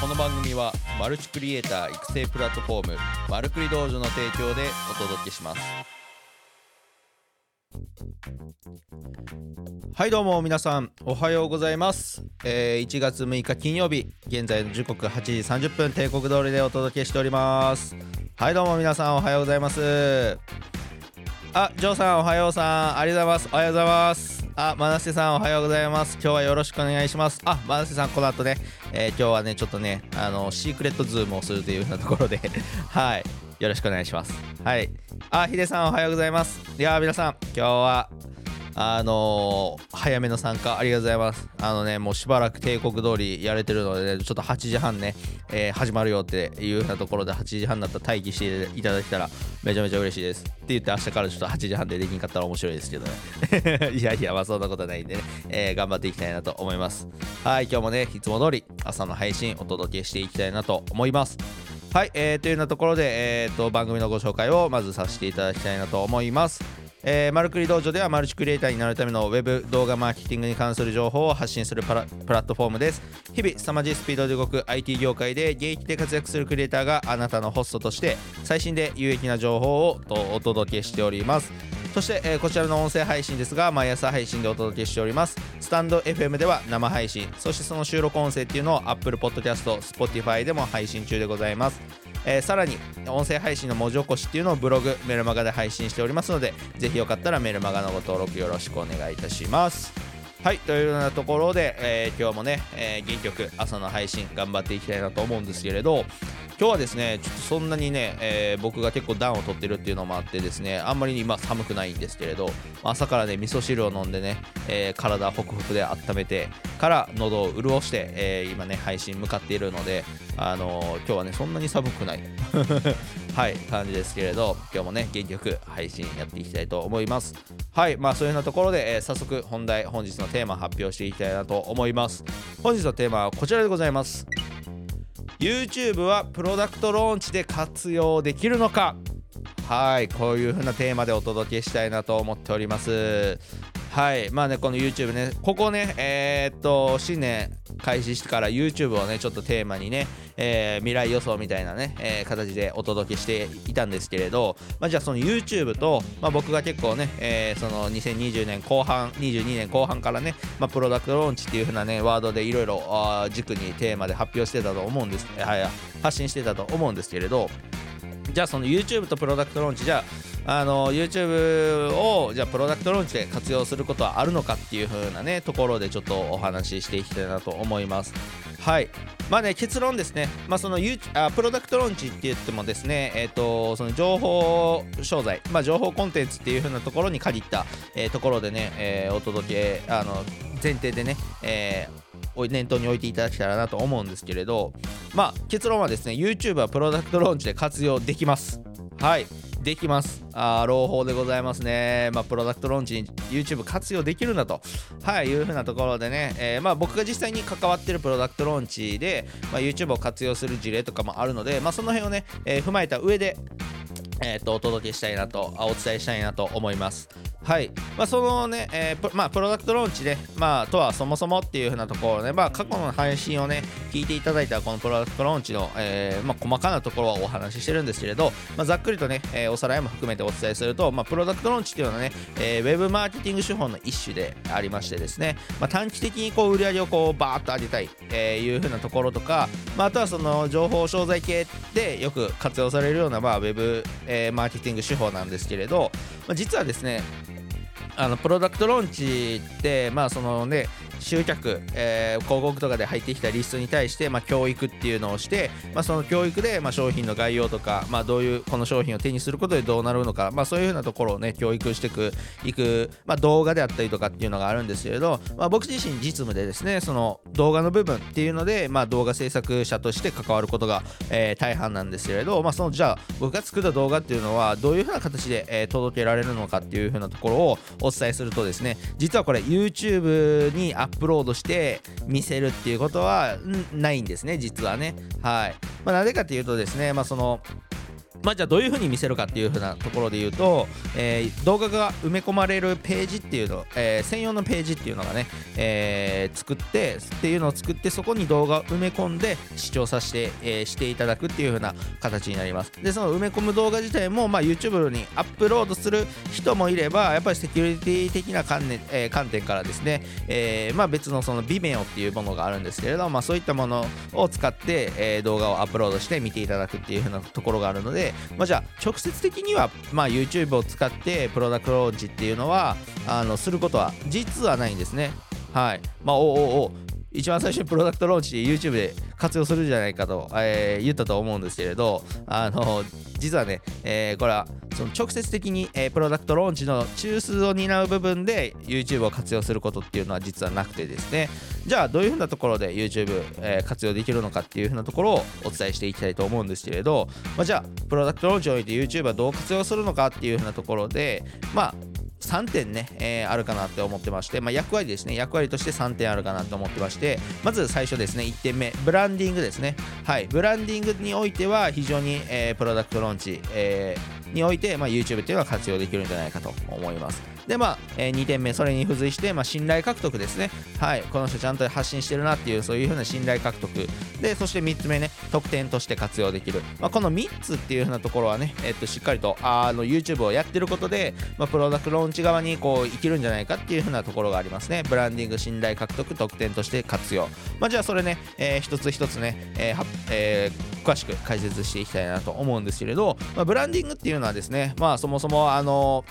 この番組はマルチクリエイター育成プラットフォームマルクリ道場の提供でお届けします。はいどうも皆さんおはようございます、えー1月6日金曜日現在の時刻8時30分帝国通りでお届けしております。はいどうも皆さんおはようございます。あ、ジョーさんおはようさんありがとうございます。おはようございます。あ、マナセさんおはようございます。今日はよろしくお願いします。あ、マナセさんこの後ね、えー今日はねちょっとねあのシークレットズームをするというようなところで。はい。よろしくお願いします。はい。あ、ヒデさんおはようございます。いや皆さん今日はあのー早めの参加ありがとうございます。あのね、もうしばらく帝国通りやれてるので、ね、ちょっと8時半ね、えー始まるよっていうようなところで8時半になったら待機していただけたらめちゃめちゃ嬉しいです。って言って明日からちょっと8時半でできんかったら面白いですけどね。いやいや、まあそんなことないんでね、えー頑張っていきたいなと思います。はい、今日もね、いつも通り朝の配信お届けしていきたいなと思います。はい、えー、というようなところで、えー、と番組のご紹介をまずさせていただきたいなと思います。えー、マルクリ道場ではマルチクリエイターになるためのウェブ動画マーケティングに関する情報を発信するパラプラットフォームです。日々、凄まじいスピードで動く IT 業界で現役で活躍するクリエイターがあなたのホストとして最新で有益な情報をとお届けしております。そして、えーこちらの音声配信ですが、毎朝配信でお届けしております。スタンド FM では生配信、そしてその収録音声っていうのを Apple Podcast、Spotify でも配信中でございます。えーさらに音声配信の文字起こしっていうのをブログメルマガで配信しておりますのでぜひよかったらメルマガのご登録よろしくお願いいたします。はいというようなところで、えー今日もね、えー元気よく朝の配信頑張っていきたいなと思うんですけれど今日はですねちょっとそんなにね、えー僕が結構暖を取ってるっていうのもあってですねあんまり今寒くないんですけれど朝からね味噌汁を飲んでね、えー体ホクホクで温めてから喉を潤して、えー今ね配信向かっているのであのー今日はねそんなに寒くない。はい感じですけれど今日もね元気よく配信やっていきたいと思います。はいまあそういうようなところで、えー早速本題本日のテーマ発表していきたいなと思います。本日のテーマはこちらでございます。YouTube はプロダクトローンチで活用できるのか？はいこういう風なテーマでお届けしたいなと思っております。はい。まあねこの YouTube ね。ここねえーっと新年開始してから YouTube をねちょっとテーマにね、えー未来予想みたいなね、えー形でお届けしていたんですけれど、まあ、じゃあその YouTube と、まあ、僕が結構ね、えーその2020年後半22年後半からね、まあ、プロダクトローンチっていう風なねワードでいろいろ軸にテーマで発表してたと思うんです、はい発信してたと思うんですけれどじゃあその YouTube とプロダクトローンチじゃああの YouTube をじゃあプロダクトローンチで活用することはあるのかっていう風なねところでちょっとお話ししていきたいなと思います。はい。まあね結論ですね。まあその YouTube あプロダクトローンチって言ってもですねえっ、とその情報商材まあ情報コンテンツっていう風なところに限った、えーところでね、えーお届けあの前提でね、えー念頭に置いていただけたらなと思うんですけれどまあ結論はですね YouTube はプロダクトローンチで活用できます。はい。できます。あ朗報でございますね。まあプロダクトローンチに YouTube 活用できるんだと。はいいうふうなところでね、えーまあ僕が実際に関わってるプロダクトローンチで、まあ、YouTube を活用する事例とかもあるのでまあその辺をね、えー踏まえた上でえー、とお届けしたいなとあお伝えしたいなと思います。はい、まあ、そのね、えープまあ、プロダクトローンチで、まあ、とはそもそもっていうふうなところね、まあ、過去の配信をね、聞いていただいたこのプロダクトローンチの、えーまあ、細かなところはお話ししてるんですけれど、まあ、ざっくりとね、えーおさらいも含めてお伝えすると、まあ、プロダクトローンチっていうのはね、えーウェブマーケティング手法の一種でありましてですね、まあ、短期的にこう売り上げをこうバーッと上げたい、えーいうふうなところとか、まあ、あとはその情報商材系でよく活用されるような、まあ、ウェブ、えーマーケティング手法なんですけれど、実はですねあのプロダクトローンチってまあそのね集客、えー広告とかで入ってきたリストに対して、まあ、教育っていうのをして、まあ、その教育で、まあ、商品の概要とか、まあ、どういうこの商品を手にすることでどうなるのか、まあ、そういうふうなところをね教育していくいく、まあ、動画であったりとかっていうのがあるんですけれど、まあ、僕自身実務でですねその動画の部分っていうので、まあ、動画制作者として関わることが、えー大半なんですけれど、まあ、そのじゃあ僕が作った動画っていうのはどういうふうな形で、えー届けられるのかっていうふうなところをお伝えするとですね実はこれ YouTube にアップロードして見せるっていうことはないんですね実はね。はい、まあ、なぜかというとですねまあそのまあ、じゃあどういうふうに見せるかっていうふうなところで言うと、えー、動画が埋め込まれるページっていうの、えー、専用のページっていうのがね、えー、作ってっていうのを作ってそこに動画を埋め込んで視聴させて、えしていただくっていうふうな形になります。でその埋め込む動画自体も、まあ、YouTube にアップロードする人もいればやっぱりセキュリティ的な観,、ねえ観点からですね、えまあ、別のその Vimeo っていうものがあるんですけれども、まあ、そういったものを使って、え動画をアップロードして見ていただくっていうふうなところがあるのでまあ、じゃあ直接的には、まあ、YouTube を使ってプロダクトローンチっていうのはあのすることは実はないんですね。はい。まあ、おおお一番最初にプロダクトローンチ YouTube で活用するじゃないかと、えー、言ったと思うんですけれど、あの、実はね、えー、これはその直接的に、えー、プロダクトローンチの中枢を担う部分で YouTube を活用することっていうのは実はなくてですね、じゃあどういうふうなところで YouTube、えー、活用できるのかっていうふうなところをお伝えしていきたいと思うんですけれど、まあ、じゃあプロダクトローンチにおいて YouTube はどう活用するのかっていうふうなところでまあ3点ね、えー、あるかなって思ってまして、まあ、役割ですね、役割として3点あるかなと思ってまして、まず最初ですね、1点目、ブランディングですね。はい、ブランディングにおいては非常に、えー、プロダクトローンチ、えー、において、まあ、YouTube っていうのは活用できるんじゃないかと思います。で、まあ、えー、2点目、それに付随して、まあ、信頼獲得ですね。はい、この人ちゃんと発信してるなっていう、そういうふうな信頼獲得。で、そして3つ目ね、特典として活用できる。まあ、この3つっていうふうなところはね、えっと、しっかりと、あの、YouTube をやってることで、まあ、プロダクトローンチ側に、こう、生きるんじゃないかっていうふうなところがありますね。ブランディング、信頼獲得、特典として活用。まあ、じゃあ、それね、えー、一つ一つね、えーえー、詳しく解説していきたいなと思うんですけれど、まあ、ブランディングっていうのはですね、まあ、そもそも、あの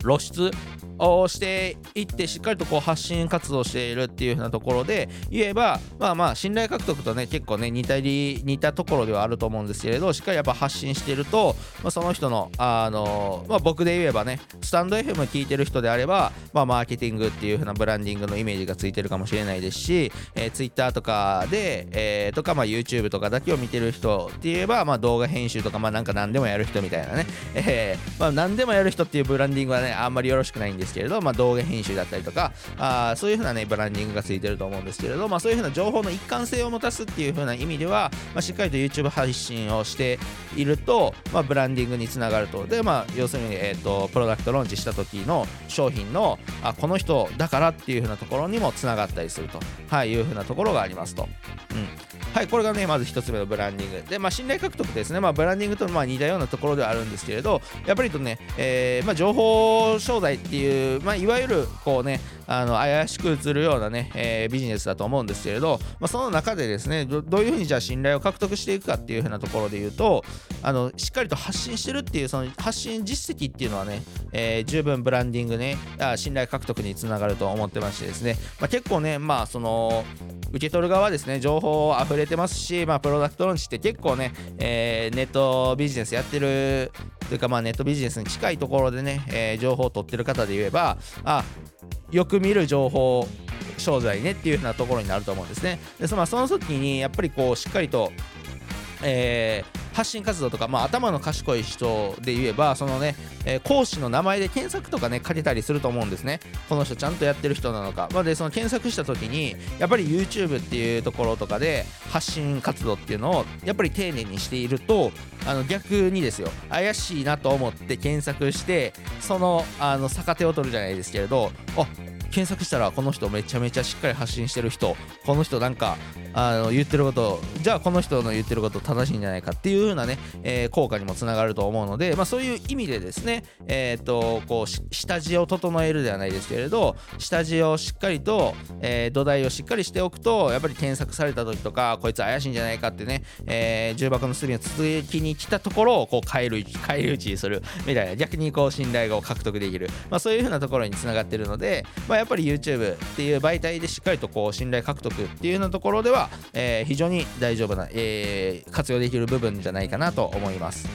露出をしていってしっかりとこう発信活動しているっていう風なところで言えばまあまあ信頼獲得とね結構ね似たり似たところではあると思うんですけれどしっかりやっぱ発信していると、まあ、その人のあの、まあ、僕で言えばねスタンド FM 聞いてる人であれば、まあ、マーケティングっていう風なブランディングのイメージがついてるかもしれないですし、えー、Twitter とかで、えー、とかまあ YouTube とかだけを見てる人って言えば、まあ、動画編集とかまあなんか何でもやる人みたいなね、えーまあ、何でもやる人っていうブランディングはねあんまりよろしくないんですですけれど、まあ、動画編集だったりとかあそういう風なねブランディングがついてると思うんですけれど、まあ、そういう風な情報の一貫性を持たすっていう風な意味では、まあ、しっかりと YouTube 配信をしていると、まあ、ブランディングにつながると。で、まあ、要するに、えーと、プロダクトローンチした時の商品のあこの人だからっていう風なところにもつながったりすると、はい、いう風なところがありますと。うん。はい、これがね、まず1つ目のブランディング。で、まあ、信頼獲得ですね。まあ、ブランディングとまあ似たようなところではあるんですけれど、やっぱりとね、えー、まあ、情報商材っていう、まあ、いわゆる、こうね、あの怪しく映るようなね、えー、ビジネスだと思うんですけれど、まあ、その中でですねどういうふうにじゃあ信頼を獲得していくかっていうふうなところで言うとあのしっかりと発信してるっていうその発信実績っていうのはね、えー、十分ブランディングね信頼獲得につながると思ってましてですね、まあ、結構ねまあその受け取る側ですね情報溢れてますし、まあ、プロダクトローンチって結構ね、えー、ネットビジネスやってるというかまあネットビジネスに近いところでね、えー、情報を取ってる方で言えばあよく見る情報商材ねっていう風なところになると思うんですね。でそのその時にやっぱりこうしっかりと、えー発信活動とか、まあ、頭の賢い人で言えばそのね、えー、講師の名前で検索とかねかけたりすると思うんですね。この人ちゃんとやってる人なのか、まあ、でその検索した時にやっぱり YouTube っていうところとかで発信活動っていうのをやっぱり丁寧にしているとあの逆にですよ怪しいなと思って検索してそのあの逆手を取るじゃないですけれどあ検索したらこの人めちゃめちゃしっかり発信してる人この人なんかあの言ってることじゃあこの人の言ってること正しいんじゃないかっていう風なね、えー、効果にもつながると思うので、まあ、そういう意味でですね、えっ、とこう下地を整えるではないですけれど下地をしっかりと、えー、土台をしっかりしておくとやっぱり検索された時とかこいつ怪しいんじゃないかってね、えー、重箱の隅を続きに来たところをこう返る返り討ちにするみたいな逆にこう信頼を獲得できる、まあ、そういう風なところにつながってるので、まあ、やっぱり YouTube っていう媒体でしっかりとこう信頼獲得っていうようなところでは、えー、非常に大丈夫な、えー、活用できる部分じゃないかなと思います。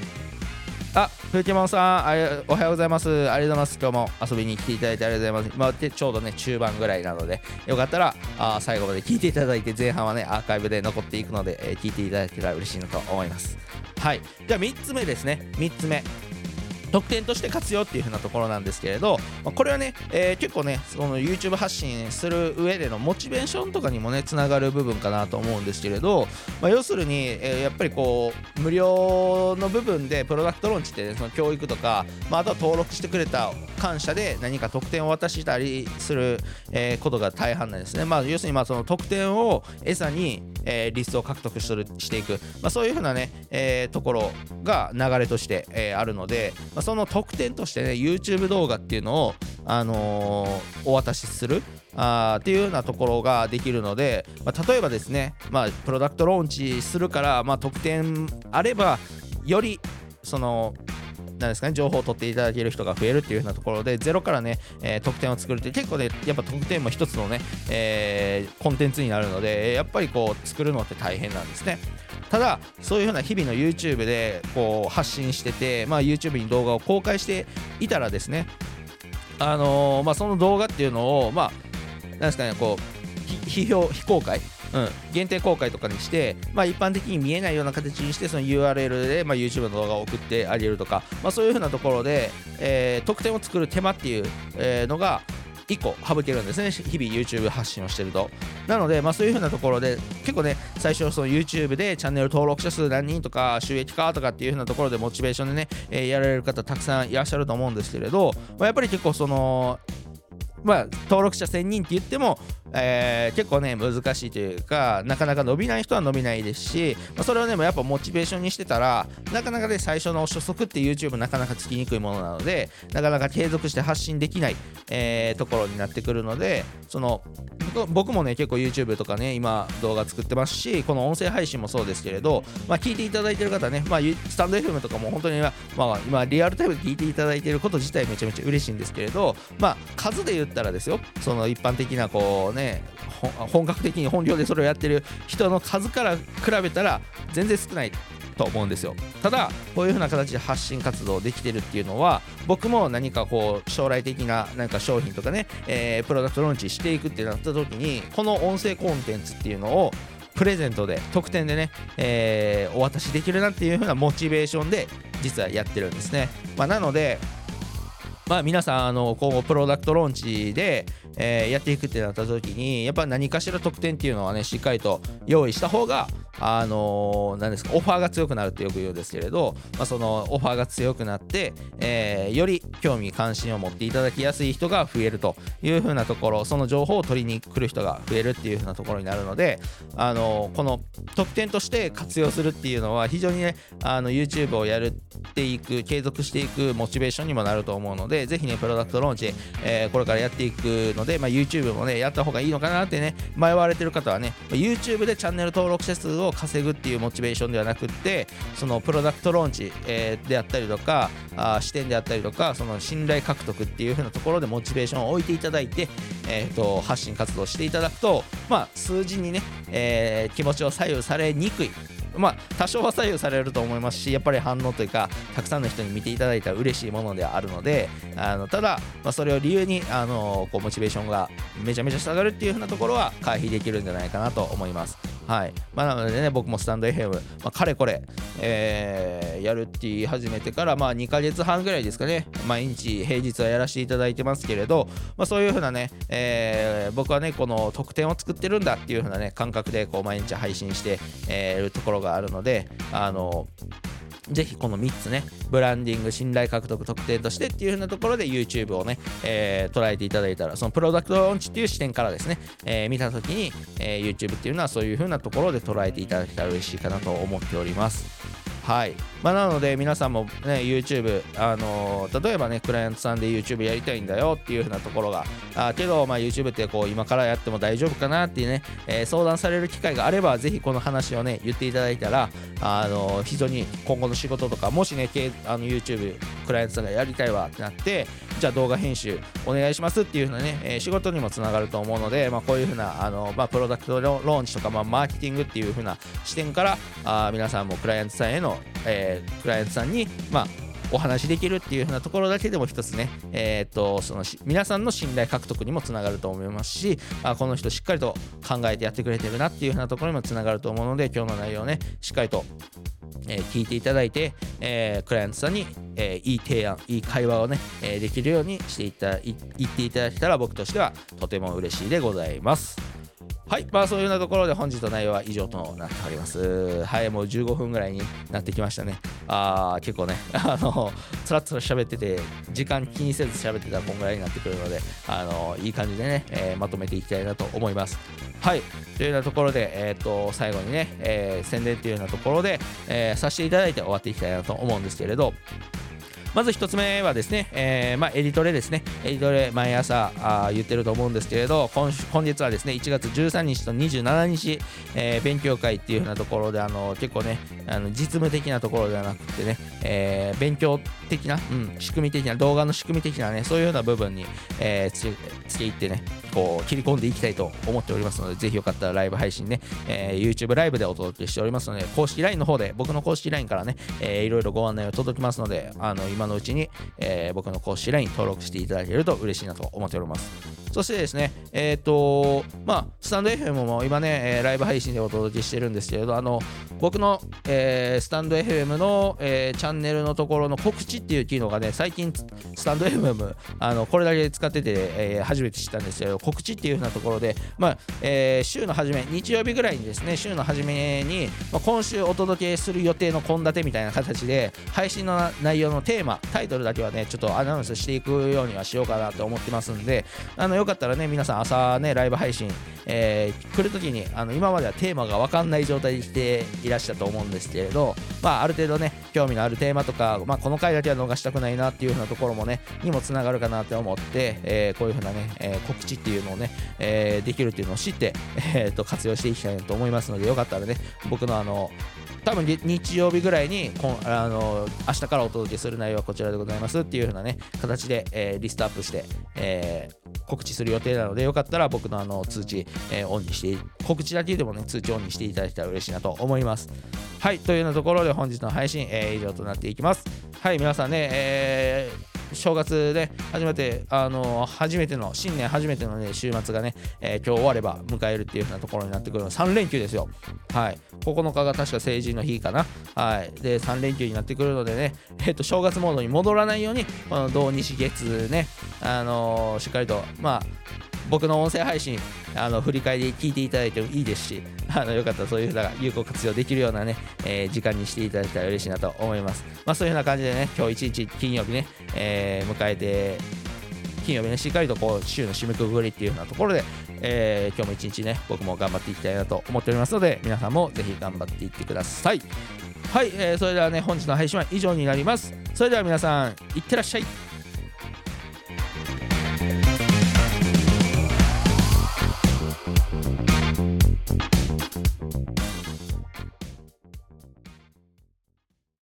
あ、ふけもんさんあおはようございます。ありがとうございます。今日も遊びに来ていただいてありがとうございます。今ってちょうどね、中盤ぐらいなので、よかったらあ最後まで聞いていただいて、前半はね、アーカイブで残っていくので、えー、聞いていただけたら嬉しいなと思います。はい。じゃあ3つ目ですね。3つ目。特典として活用っていう風なところなんですけれど、まあ、これはね、えー、結構ねその YouTube 発信する上でのモチベーションとかにもねつながる部分かなと思うんですけれど、まあ、要するに、えー、やっぱりこう無料の部分でプロダクトローンチって、ね、その教育とか、まあ、あとは登録してくれた感謝で何か特典を渡したりする、え、ことが大半なんですね、まあ、要するにまあその特典を餌に、えー、リストを獲得するしていく、まあ、そういう風なね、え、ところが流れとして、え、あるので、まあ、まその特典としてね YouTube 動画っていうのを、あのー、お渡しするあっていうようなところができるので、まあ、例えばですね、まあ、プロダクトローンチするから、まあ、特典あればよりそのなんですかね、情報を取っていただける人が増えるっていう風なところで、ゼロからね、えー、得点を作るって結構ね、やっぱ得点も一つのね、えー、コンテンツになるので、やっぱりこう、作るのって大変なんですね。ただそういうふうな日々の YouTube でこう発信してて、まあ、YouTube に動画を公開していたらですねあのー、まあ、その動画っていうのをまあなんですかねこう非表非公開うん、限定公開とかにして、まあ、一般的に見えないような形にしてその URL で、まあ、YouTube の動画を送ってあげるとか、まあ、そういうふうなところで、えー、特典を作る手間っていう、えー、のが1個省けるんですね。日々 YouTube 発信をしてると。なので、まあ、そういう風なところで結構ね最初その YouTube でチャンネル登録者数何人とか収益化とかっていう風なところでモチベーションでね、えー、やられる方たくさんいらっしゃると思うんですけれど、まあ、やっぱり結構そのまあ、登録者1000人って言っても、えー、結構ね難しいというかなかなか伸びない人は伸びないですし、まあ、それをねやっぱモチベーションにしてたらなかなかね最初の初速って YouTube なかなかつきにくいものなのでなかなか継続して発信できない、えー、ところになってくるのでその僕もね結構 YouTube とかね今動画作ってますしこの音声配信もそうですけれど、まあ、聞いていただいてる方ね、まあ、スタンド FM とかも本当に、まあ、今リアルタイムで聞いていただいてること自体めちゃめちゃ嬉しいんですけれど、まあ、数で言ったらですよその一般的なこうねね本格的に本業でそれをやってる人の数から比べたら全然少ないと思うんですよ。ただこういう風な形で発信活動できてるっていうのは僕も何かこう将来的ななんか商品とかね、えー、プロダクトローンチしていくってなった時にこの音声コンテンツっていうのをプレゼントで特典でね、えー、お渡しできるなっていう風なモチベーションで実はやってるんですね、まあ、なのでまあ、皆さんあの今後プロダクトローンチで、えー、やっていくってなった時にやっぱ何かしら特典っていうのはねしっかりと用意した方があのー、ですかオファーが強くなるってよく言うんですけれど、まあ、そのオファーが強くなって、えー、より興味関心を持っていただきやすい人が増えるというふうなところその情報を取りに来る人が増えるっていうふうなところになるので、あのー、この特典として活用するっていうのは非常にねあの YouTube をやるっていく継続していくモチベーションにもなると思うのでぜひねプロダクトローンチ、えー、これからやっていくので、まあ、YouTube もねやった方がいいのかなってね迷われてる方はね YouTube でチャンネル登録者数を稼ぐっていうモチベーションではなくってそのプロダクトローンチ、えー、であったりとかあ視点であったりとかその信頼獲得っていう風なところでモチベーションを置いていただいて、えーと、発信活動していただくと、まあ、数字にね、えー、気持ちを左右されにくいまあ、多少は左右されると思いますしやっぱり反応というかたくさんの人に見ていただいたら嬉しいものではあるのであのただ、まあ、それを理由にあのこうモチベーションがめちゃめちゃ下がるっていう風なところは回避できるんじゃないかなと思います。はい。まあ、なのでね、僕もスタンド FM、まあ、かれこれ、えー、やるって言い始めてから、まあ、2ヶ月半ぐらいですかね、毎日、平日はやらせていただいてますけれど、まあ、そういうふうなね、えー、僕はね、この得点を作ってるんだっていうふうなね、感覚でこう毎日配信して、えー、るところがあるので、あのぜひこの3つね、ブランディング、信頼獲得、特典としてっていう風なところで YouTube をね、えー、捉えていただいたら、そのプロダクトローンチっていう視点からですね、えー、見たときに、えー、YouTube っていうのはそういう風なところで捉えていただけたら嬉しいかなと思っております。はい。まあ、なので、皆さんもね、YouTube、あのー、例えばね、クライアントさんで YouTube やりたいんだよっていう風なところが、あけど、まあ、YouTube ってこう、今からやっても大丈夫かなっていうね、えー、相談される機会があれば、ぜひこの話をね、言っていただいたら、あのー、非常に今後の仕事とか、もしね、あの YouTube、クライアントさんがやりたいわってなって、じゃあ動画編集お願いしますっていう風なね、え、仕事にもつながると思うので、まあ、こういう風な、あのまあ、プロダクトローンチとか、まあ、マーケティングっていう風な視点から、あ皆さんもクライアントさんへの、え、クライアントさんに、まあ、お話できるっていう風なところだけでも一つね、えー、っとその皆さんの信頼獲得にもつながると思いますしあこの人しっかりと考えてやってくれてるなっていう風なところにもつながると思うので今日の内容ねしっかりとえ、聞いていただいて、えー、クライアントさんに、えー、いい提案いい会話をね、え、できるようにしていた言っていただけたら僕としてはとても嬉しいでございます。はい。まあそういうようなところで本日の内容は以上となっております。はいもう15分ぐらいになってきましたね。あー結構ね あのつらつら喋ってて時間気にせず喋ってたらこんぐらいになってくるのであのいい感じでね、えー、まとめていきたいなと思います。はい。というようなところで、えーと、最後にね、えー、宣伝というようなところで、えー、させていただいて終わっていきたいなと思うんですけれど。まず1つ目はですね、えー、まあ、エディトレですね。エディトレ毎朝あ言ってると思うんですけれど、今本日はですね、1月13日と27日、えー、勉強会っていう風なところで、あの結構ね、あの実務的なところではなくてね、えー、勉強的な、うん、仕組み的な、動画の仕組み的なね、そういうような部分に、えー、つけつけ入ってね、こう切り込んでいきたいと思っておりますので、ぜひよかったらライブ配信ね、えー、YouTube ライブでお届けしておりますので、公式 LINE の方で、僕の公式 LINE からね、えー、いろいろご案内を届きますので、あの今のうちに、えー、僕の公式 LINE 登録していただけると嬉しいなと思っております。そしてですね、えっ、ー、と、まあ、スタンド FM も今ね、え、ライブ配信でお届けしてるんですけれど、あの、僕の、えー、スタンド FM の、えー、チャンネルのところの告知っていう機能がね、最近、スタンド FM、あの、これだけ使ってて、えー、初めて知ったんですけど、告知っていう風なところで、まあ、えー、週の初め、日曜日ぐらいにですね、週の初めに、まあ、今週お届けする予定の献立みたいな形で、配信の内容のテーマ、タイトルだけはね、ちょっとアナウンスしていくようにはしようかなと思ってますんで、あの、よかったらね、皆さん朝ね、ライブ配信、えー、来るときに、あの、今まではテーマが分かんない状態で来ていらっしゃったと思うんですけれど、まあ、ある程度ね、興味のあるテーマとか、まあ、この回だけは逃したくないなっていう風なところもね、にもつながるかなって思って、えー、こういう風なね、えー、告知っていうのをね、えー、できるっていうのを知って、えー、と活用していきたいなと思いますので、よかったらね、僕のあの、多分日曜日ぐらいにこんあの明日からお届けする内容はこちらでございますっていう風なね形で、えー、リストアップして、えー、告知する予定なのでよかったら僕のあの通知、えー、オンにして告知だけでもね通知オンにしていただけたら嬉しいなと思います。はいというようなところで本日の配信、えー、以上となっていきます。はい皆さんね、えー正月で初めて、あの初めての、新年初めての、ね、週末がね、えー、今日終われば迎えるっていう風なところになってくるの3連休ですよ。はい。9日が確か成人の日かな。はい。で、3連休になってくるのでね、えっ、と、正月モードに戻らないように、この土日月ね、あのー、しっかりと、まあ、僕の音声配信あの振り返り聞いていただいてもいいですしあのよかったらそういうふうな有効活用できるようなね、えー、時間にしていただけたら嬉しいなと思います、まあ、そういうふうな感じでね今日一日金曜日ね、えー、迎えて金曜日ねしっかりとこう週の締めくくりっていうふうなところで、えー、今日も一日ね僕も頑張っていきたいなと思っておりますので皆さんもぜひ頑張っていってください。はい、えー、それではね本日の配信は以上になります。それでは皆さんいってらっしゃい。